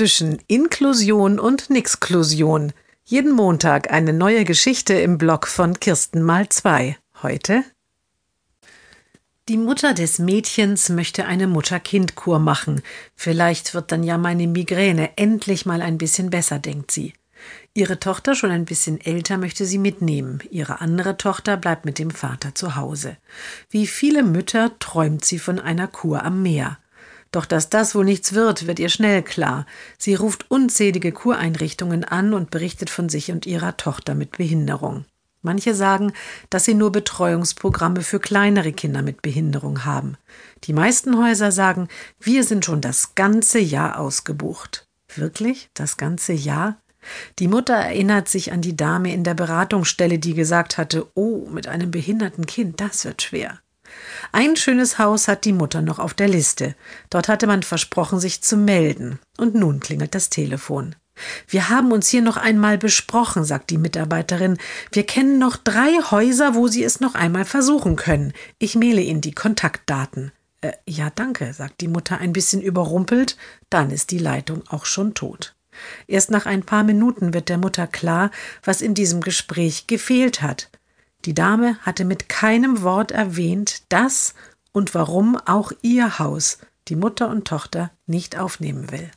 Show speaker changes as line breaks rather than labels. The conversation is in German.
zwischen Inklusion und Nixklusion. Jeden Montag eine neue Geschichte im Blog von Kirsten mal zwei. Heute die Mutter des Mädchens möchte eine Mutter-Kind-Kur machen. Vielleicht wird dann ja meine Migräne endlich mal ein bisschen besser, denkt sie. Ihre Tochter, schon ein bisschen älter, möchte sie mitnehmen. Ihre andere Tochter bleibt mit dem Vater zu Hause. Wie viele Mütter träumt sie von einer Kur am Meer. Doch dass das wohl nichts wird, wird ihr schnell klar. Sie ruft unzählige Kureinrichtungen an und berichtet von sich und ihrer Tochter mit Behinderung. Manche sagen, dass sie nur Betreuungsprogramme für kleinere Kinder mit Behinderung haben. Die meisten Häuser sagen, wir sind schon das ganze Jahr ausgebucht. Wirklich? Das ganze Jahr? Die Mutter erinnert sich an die Dame in der Beratungsstelle, die gesagt hatte, oh, mit einem behinderten Kind, das wird schwer. Ein schönes Haus hat die Mutter noch auf der Liste. Dort hatte man versprochen, sich zu melden. Und nun klingelt das Telefon. Wir haben uns hier noch einmal besprochen, sagt die Mitarbeiterin. Wir kennen noch drei Häuser, wo Sie es noch einmal versuchen können. Ich maile Ihnen die Kontaktdaten. Äh, ja, danke, sagt die Mutter ein bisschen überrumpelt. Dann ist die Leitung auch schon tot. Erst nach ein paar Minuten wird der Mutter klar, was in diesem Gespräch gefehlt hat. Die Dame hatte mit keinem Wort erwähnt, dass und warum auch ihr Haus die Mutter und Tochter nicht aufnehmen will.